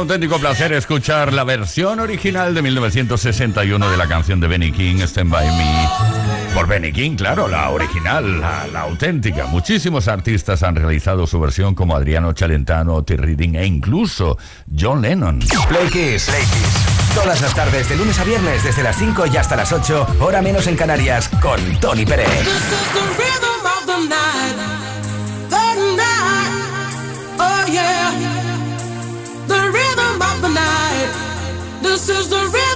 Auténtico placer escuchar la versión original de 1961 de la canción de Benny King, Stand By Me. Por Benny King, claro, la original, la, la auténtica. Muchísimos artistas han realizado su versión como Adriano Celentano, T. Reading e incluso John Lennon. Play Kiss. Play Kiss. Todas las tardes, de lunes a viernes, desde las 5 y hasta las 8, hora menos en Canarias, con Tony Pérez. This is the rhythm of the night. The night. Oh, yeah. This is the rhythm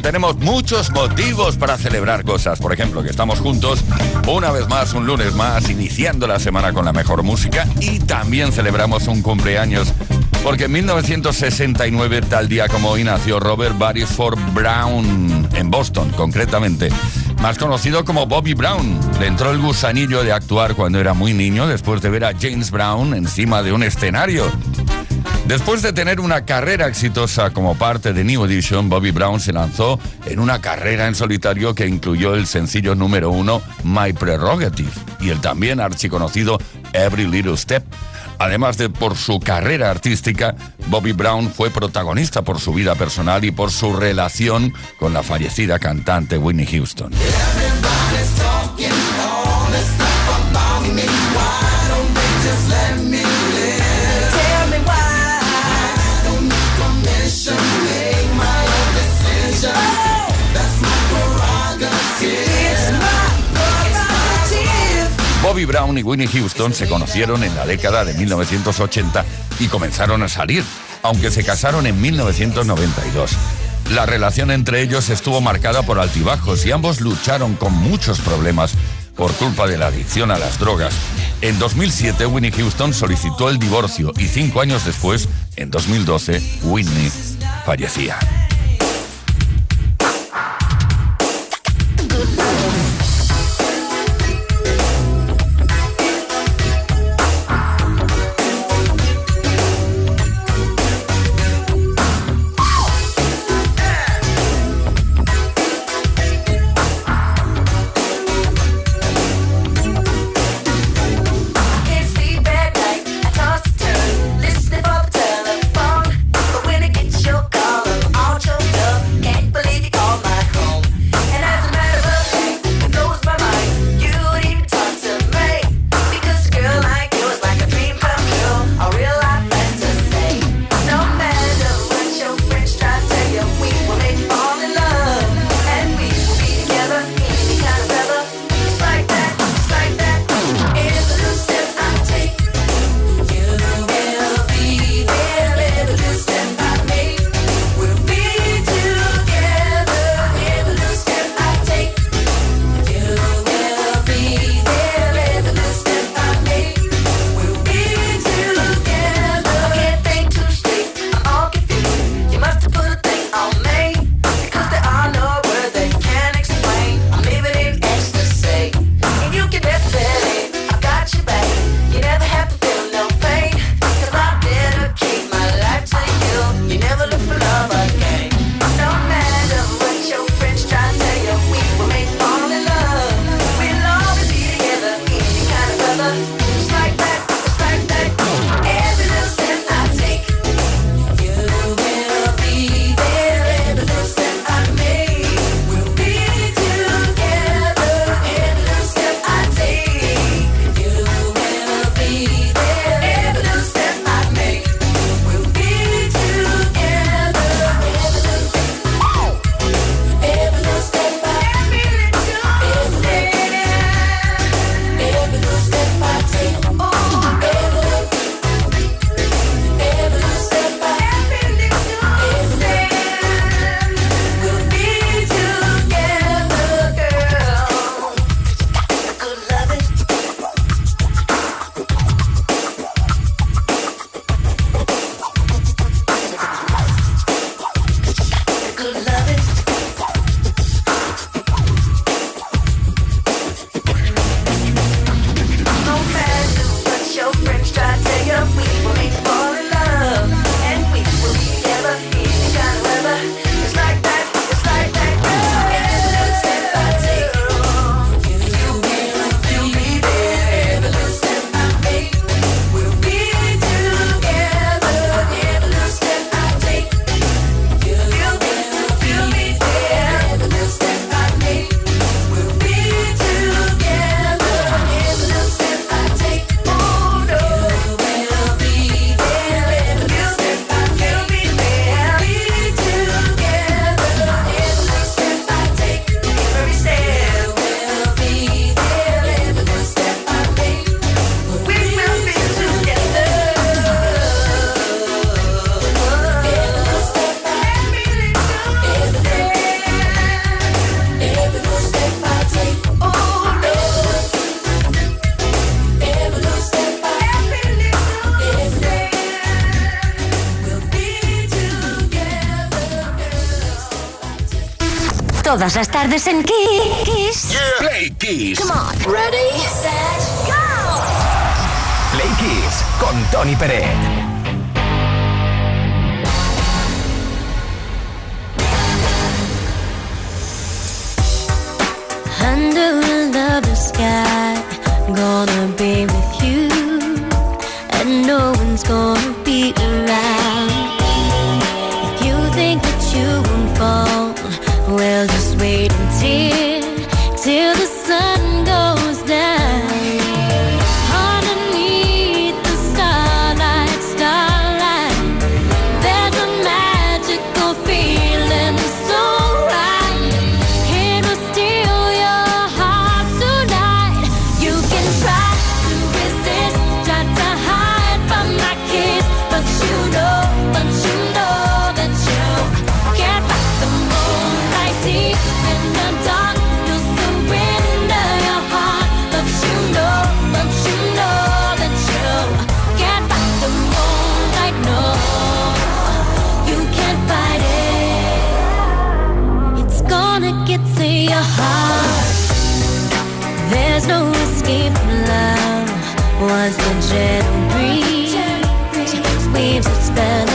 tenemos muchos motivos para celebrar cosas. Por ejemplo, que estamos juntos una vez más, un lunes más, iniciando la semana con la mejor música y también celebramos un cumpleaños. Porque en 1969, tal día como hoy, nació Robert Barisford Brown en Boston, concretamente. Más conocido como Bobby Brown. Le entró el gusanillo de actuar cuando era muy niño después de ver a James Brown encima de un escenario. Después de tener una carrera exitosa como parte de New Edition, Bobby Brown se lanzó en una carrera en solitario que incluyó el sencillo número uno My Prerogative y el también archiconocido Every Little Step. Además de por su carrera artística, Bobby Brown fue protagonista por su vida personal y por su relación con la fallecida cantante Whitney Houston. Bobby Brown y Winnie Houston se conocieron en la década de 1980 y comenzaron a salir, aunque se casaron en 1992. La relación entre ellos estuvo marcada por altibajos y ambos lucharon con muchos problemas por culpa de la adicción a las drogas. En 2007, Winnie Houston solicitó el divorcio y cinco años después, en 2012, Whitney fallecía. Todas las tardes en Kiss. Play Kiss. Come on. Ready, set, go. Play Kiss con Tony Peret. Under the sky, gonna be with you, and no one's gonna be leaves its been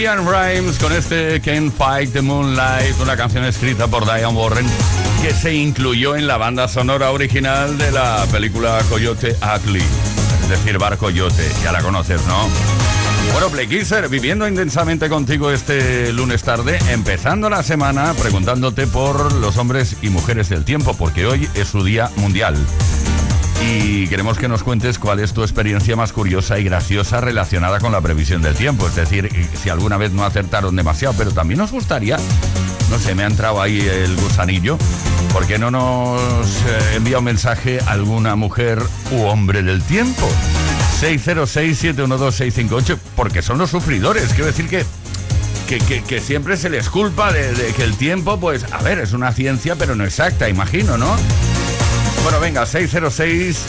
Liam Rimes con este Can't Fight the Moonlight, una canción escrita por Diane Warren que se incluyó en la banda sonora original de la película Coyote Ugly, es decir, Bar Coyote, ya la conoces, ¿no? Bueno, Play Kisser, viviendo intensamente contigo este lunes tarde, empezando la semana preguntándote por los hombres y mujeres del tiempo, porque hoy es su día mundial. Y queremos que nos cuentes cuál es tu experiencia más curiosa y graciosa relacionada con la previsión del tiempo. Es decir, si alguna vez no acertaron demasiado, pero también nos gustaría, no sé, me ha entrado ahí el gusanillo, ¿por qué no nos eh, envía un mensaje alguna mujer u hombre del tiempo? 606-712-658, porque son los sufridores. Quiero decir que que, que- siempre se les culpa de que el tiempo, pues, a ver, es una ciencia, pero no exacta, imagino, ¿no? Bueno, venga, 606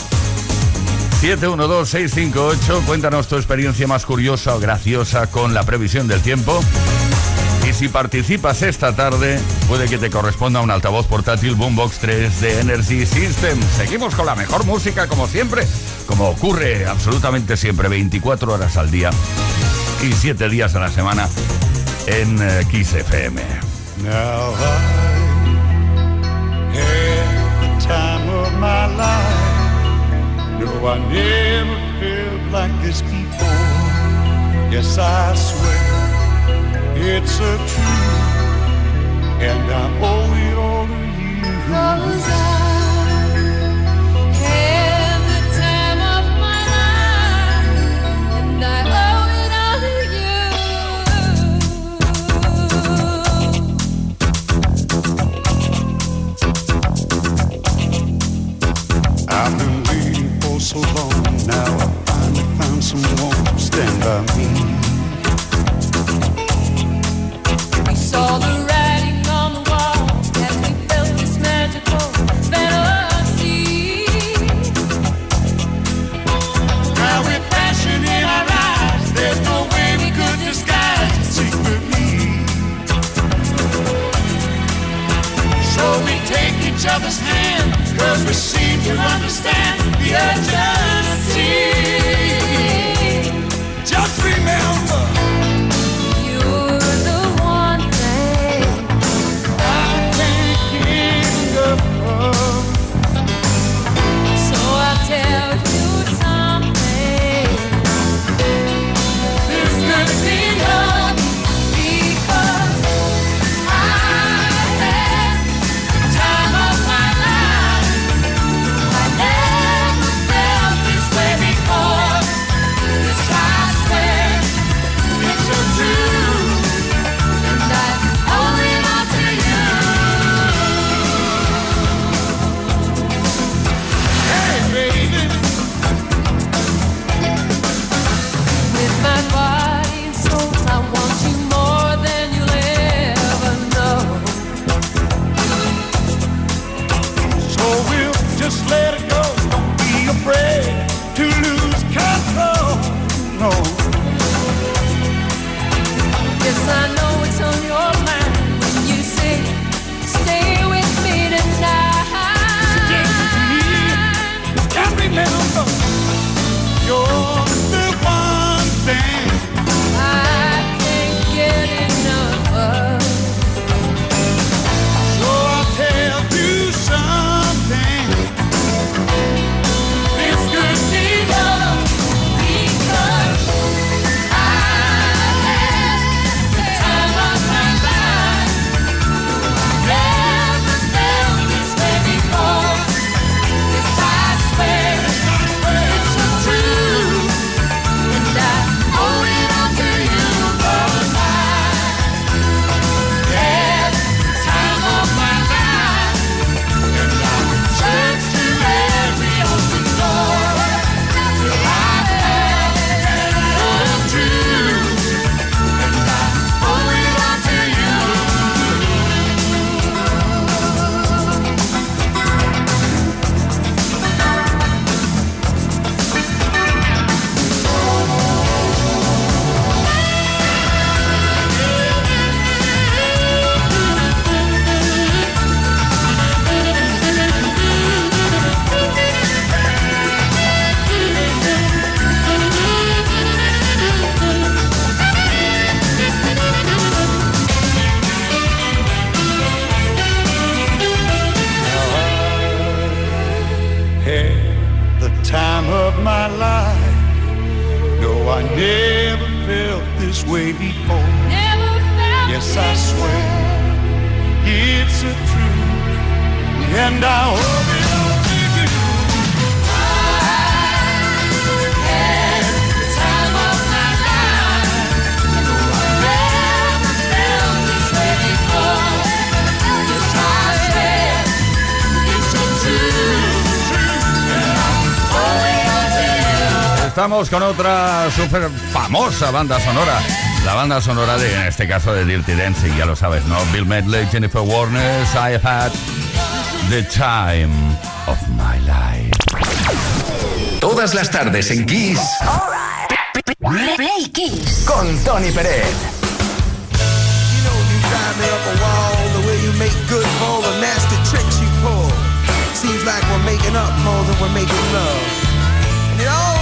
712-658, cuéntanos tu experiencia más curiosa o graciosa con la previsión del tiempo. Y si participas esta tarde, puede que te corresponda un altavoz portátil Boombox 3 de Energy System. Seguimos con la mejor música, como siempre, como ocurre absolutamente siempre, 24 horas al día y 7 días a la semana en eh, Kiss FM. My life. No, I never felt like this before. Yes, I swear it's a truth, and I owe it all to you. I someone stand by me. We saw the writing on the wall as we felt this magical fantasy. Now with passion in our eyes, there's no way we could disguise it secretly. So we take each other's hand, cause we seem to understand the urgency. estamos con otra súper famosa banda sonora. La banda sonora de, en este caso, de Dirty Dancing, ya lo sabes, ¿no? Bill Medley, Jennifer Warner, I Had the Time of My Life. Todas las tardes en Kiss. Right. Play Kiss. Con Tony Pérez. You know you drive me up a wall, the way you make good the nasty tricks you pull. Seems like we're making up more than we're making love. And it all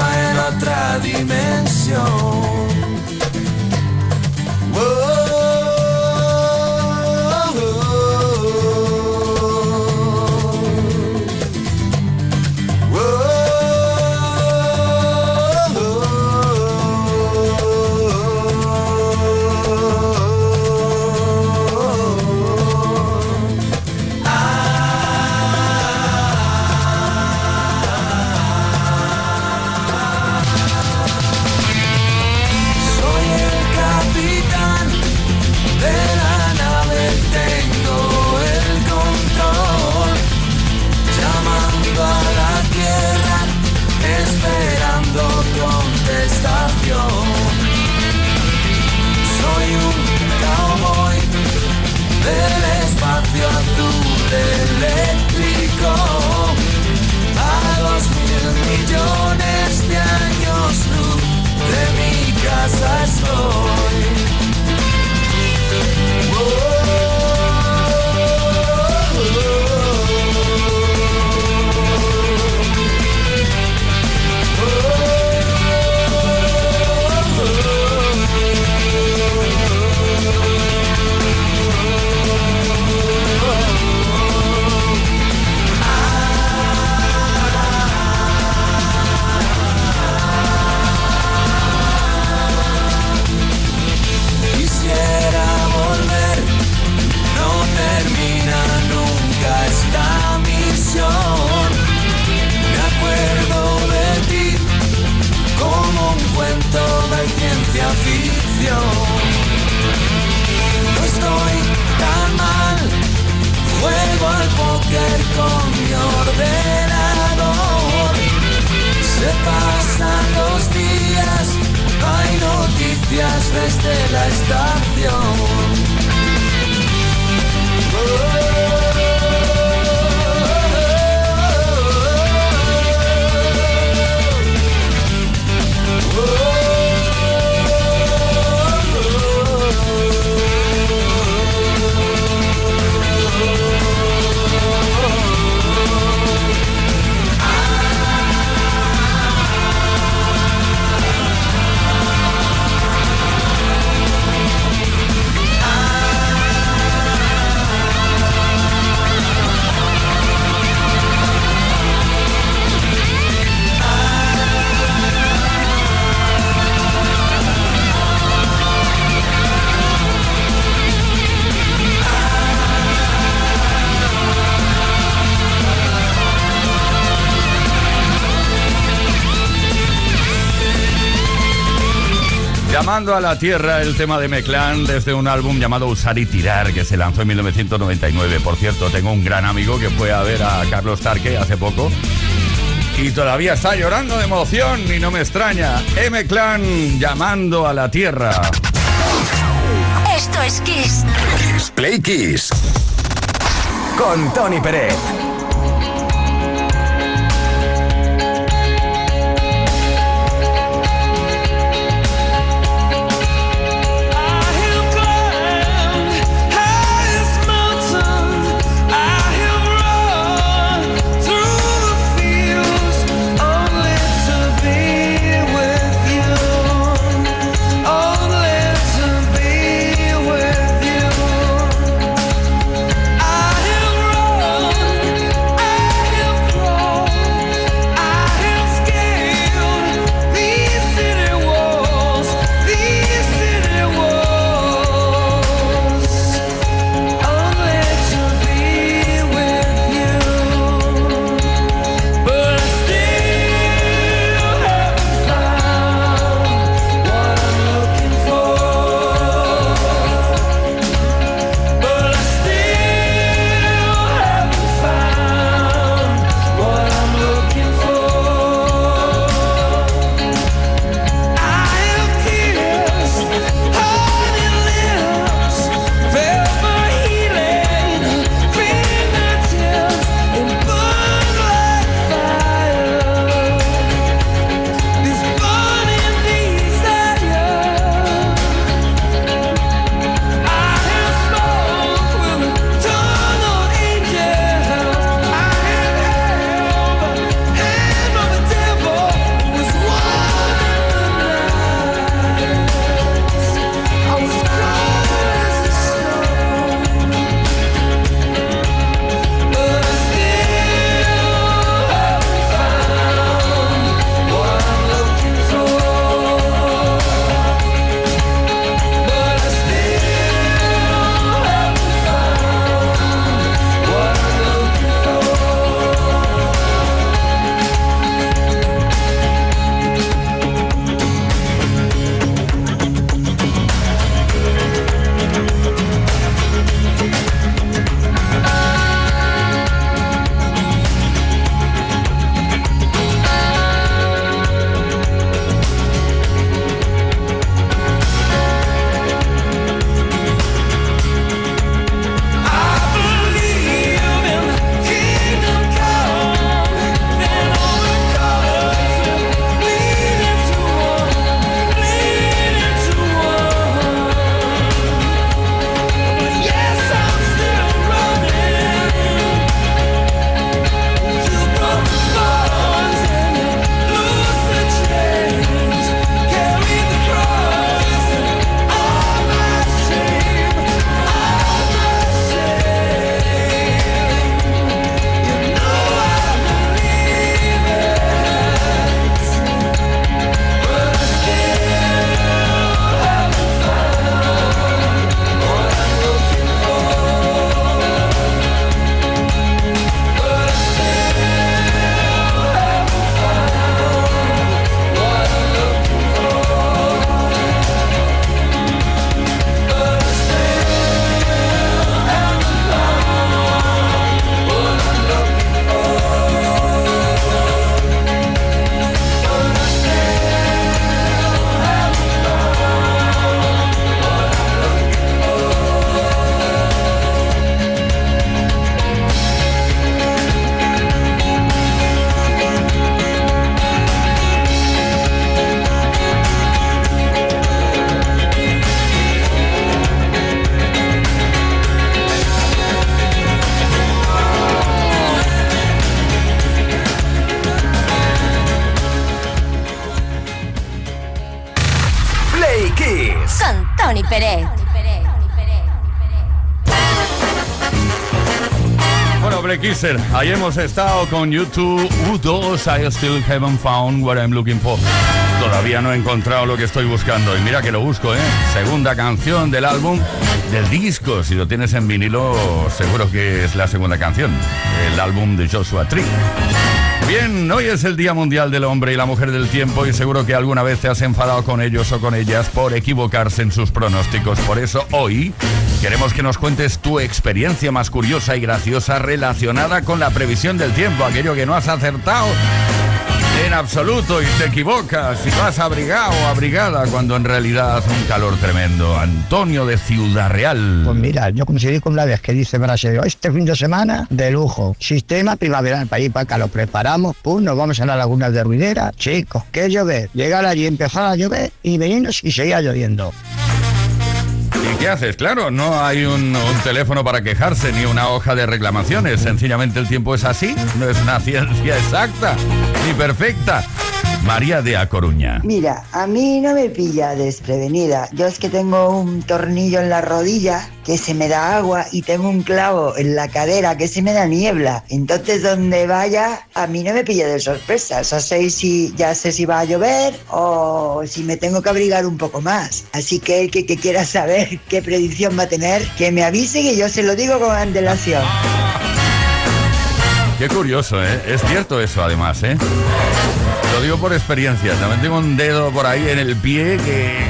en otra dimensión. No estoy tan mal, juego al póker con mi ordenador. Se pasan los días, hay noticias desde la estación. Llamando a la Tierra, el tema de Meclán desde un álbum llamado Usar y Tirar, que se lanzó en 1999. Por cierto, tengo un gran amigo que fue a ver a Carlos Tarque hace poco y todavía está llorando de emoción y no me extraña. M Clan llamando a la Tierra. Esto es Kiss. Play Kiss. Con Tony Pérez. Breakisser, ahí hemos estado con YouTube U2, I still haven't found what I'm looking for. Todavía no he encontrado lo que estoy buscando. Y mira que lo busco, ¿eh? Segunda canción del álbum, del disco. Si lo tienes en vinilo, seguro que es la segunda canción. El álbum de Joshua Tree. Bien, hoy es el Día Mundial del Hombre y la Mujer del Tiempo y seguro que alguna vez te has enfadado con ellos o con ellas por equivocarse en sus pronósticos. Por eso hoy queremos que nos cuentes tu experiencia más curiosa y graciosa relacionada con la previsión del tiempo, aquello que no has acertado en absoluto y te equivocas y vas abrigado o abrigada cuando en realidad hace un calor tremendo. Antonio de Ciudad Real. Pues mira, yo coincidí con la vez que dice Brasil, este fin de semana de lujo, sistema primaveral para ir para acá, lo preparamos, pum, nos vamos a la laguna de Ruidera, chicos, que llover, llegar allí, empezar a llover y venirnos y seguía lloviendo. ¿Y qué haces? Claro, no hay un, un teléfono para quejarse ni una hoja de reclamaciones. Sencillamente el tiempo es así. No es una ciencia exacta ni perfecta. María de A Coruña. Mira, a mí no me pilla desprevenida. Yo es que tengo un tornillo en la rodilla que se me da agua y tengo un clavo en la cadera que se me da niebla. Entonces donde vaya, a mí no me pilla de sorpresa. O sea, sé si, ya sé si va a llover o si me tengo que abrigar un poco más. Así que el que, que quiera saber qué predicción va a tener, que me avise que yo se lo digo con antelación. Qué curioso, ¿eh? Es cierto eso además, ¿eh? Lo digo por experiencia. También tengo un dedo por ahí en el pie que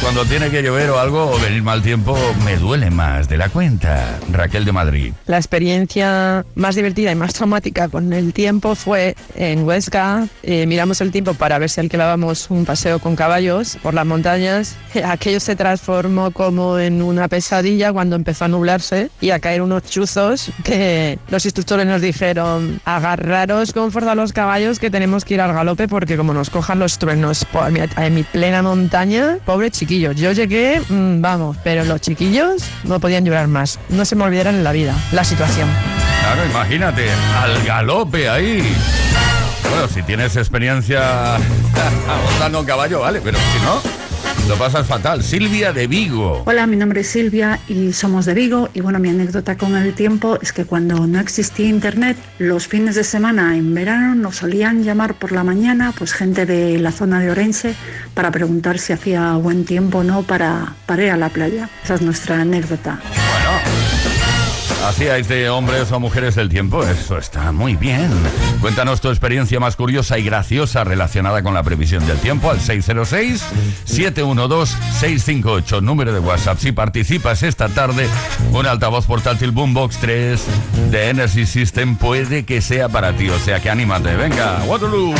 cuando tiene que llover o algo o venir mal tiempo me duele más de la cuenta. Raquel de Madrid. La experiencia más divertida y más traumática con el tiempo fue en Huesca. Eh, miramos el tiempo para ver si alquilábamos un paseo con caballos por las montañas. Aquello se transformó como en una pesadilla cuando empezó a nublarse y a caer unos chuzos que los instructores nos dijeron agarraros con fuerza a los caballos que tenemos que ir al galope porque como nos cojan los truenos en mi plena montaña, pobre chiquillos. Yo llegué, mm, vamos, pero los chiquillos no podían llorar más. No se me olvidarán en la vida la situación. Claro, imagínate, al galope ahí. Bueno, si tienes experiencia montando un caballo, vale, pero si no, lo pasas fatal. Silvia de Vigo. Hola, mi nombre es Silvia y somos de Vigo y bueno, mi anécdota con el tiempo es que cuando no existía internet, los fines de semana en verano nos solían llamar por la mañana pues gente de la zona de Orense para preguntar si hacía buen tiempo o no para, para ir a la playa. Esa es nuestra anécdota. ¿Hacíais de hombres o mujeres del tiempo? Eso está muy bien. Cuéntanos tu experiencia más curiosa y graciosa relacionada con la previsión del tiempo al 606-712-658, número de WhatsApp. Si participas esta tarde, un altavoz portátil Boombox 3 de Energy System puede que sea para ti. O sea que anímate. Venga. Waterloo,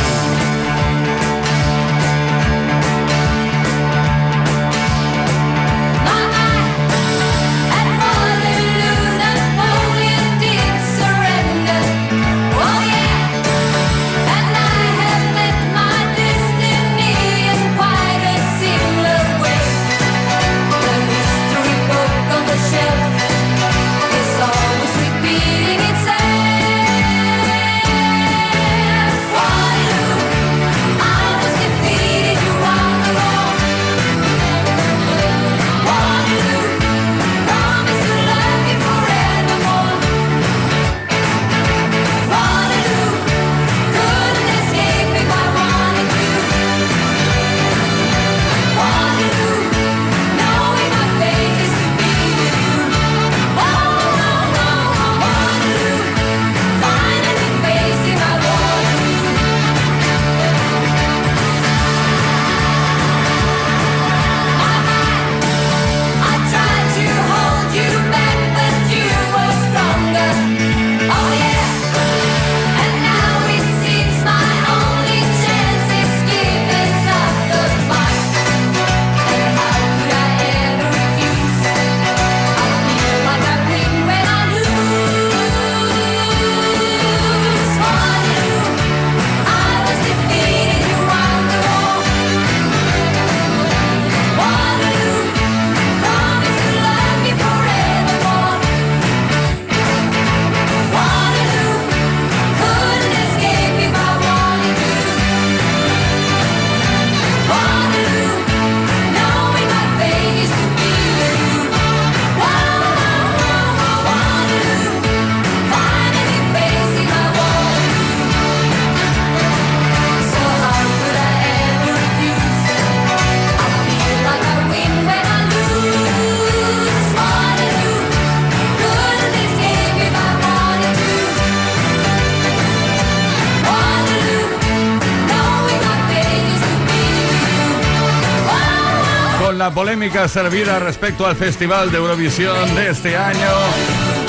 la polémica servida respecto al Festival de Eurovisión de este año.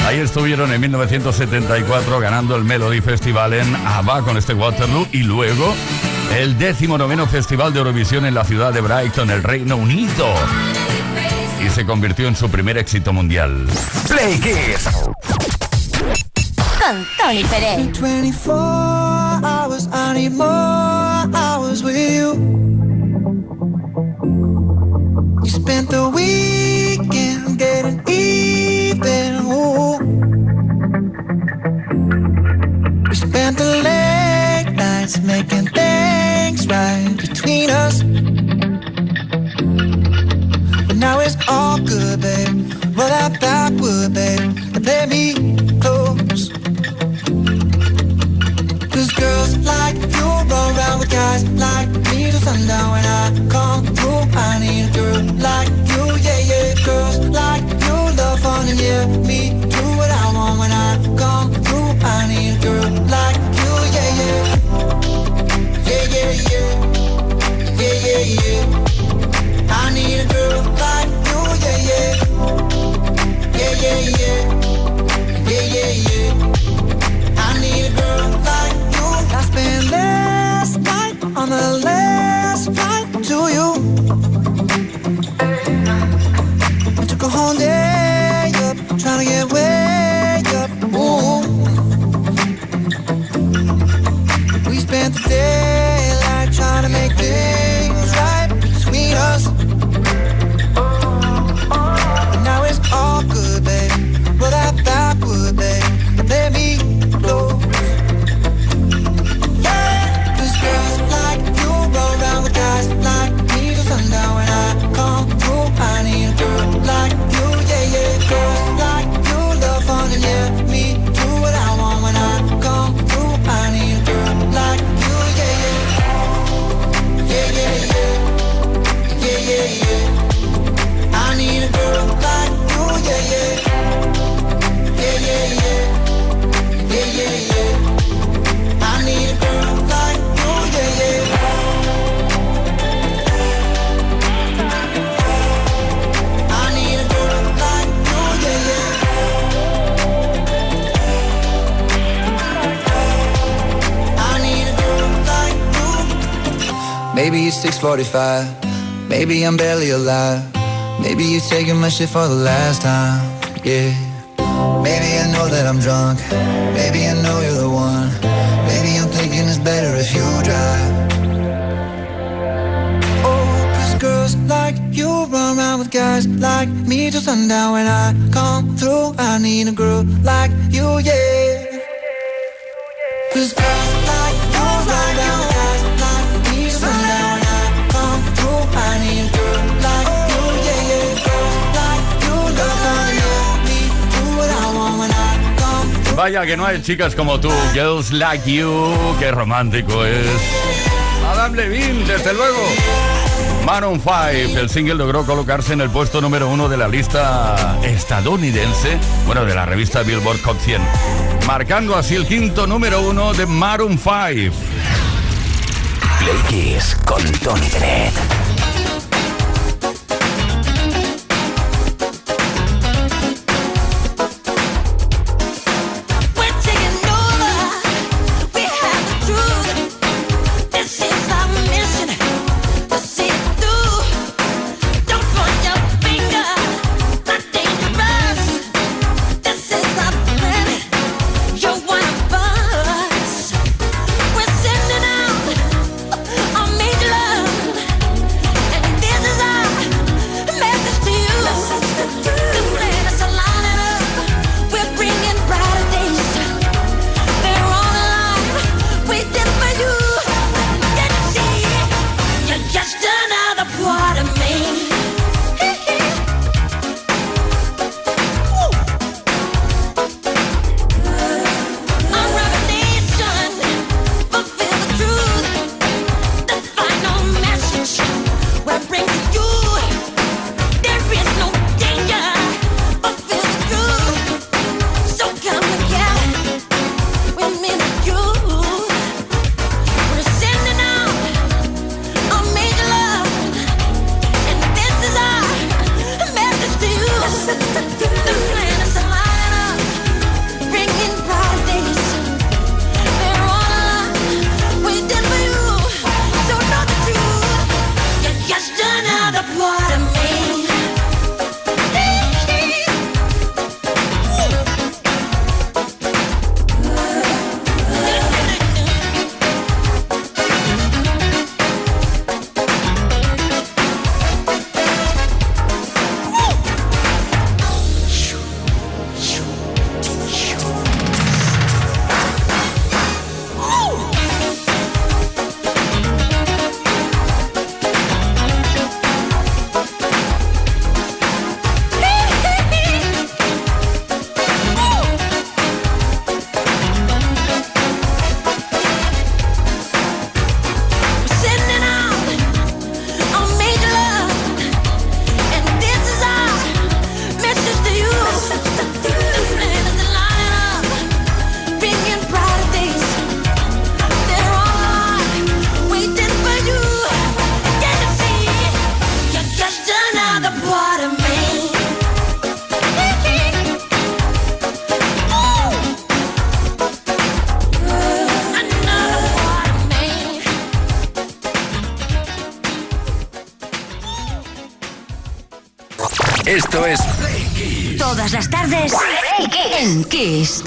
Ahí estuvieron en 1974 ganando el Melody Festival en ABBA con este Waterloo y luego el décimo noveno Festival de Eurovisión en la ciudad de Brighton, el Reino Unido. Y se convirtió en su primer éxito mundial. Play Kiss. Con Tony Pérez. 24 hours, I need more hours with you. Spent the weekend getting even. Ooh. We spent the late nights making things right between us. But now it's all good, babe. Roll that backward, babe, and play me close. Cause girls like you run around with guys like sundown when I come through. I need a girl like you, yeah, yeah. Girls like you love fun and yeah, me do what I want when I come through. I need a girl like you, yeah, yeah. Yeah, yeah, yeah. Yeah, yeah, yeah. I need a girl like you, yeah, yeah. Yeah, yeah, yeah. Yeah, yeah, yeah. I need a girl like you. I spent last night on the last to you. 6:45. Maybe I'm barely alive. Maybe you're taking my shit for the last time. Yeah. Maybe I know that I'm drunk. Maybe I know you're the one. Maybe I'm thinking it's better if you drive. Oh, 'cause girls like you run around with guys like me till sundown. When I come through, I need a girl like you, yeah. 'Cause girls Vaya que no hay chicas como tú, Girls Like You, qué romántico es. Adam Levine, desde luego. Maroon 5, el single logró colocarse en el puesto número uno de la lista estadounidense, bueno, de la revista Billboard Hot 100, marcando así el quinto número uno de Maroon 5. Play Kiss con Tony Pérez. Esto es. Todas las tardes en Kiss.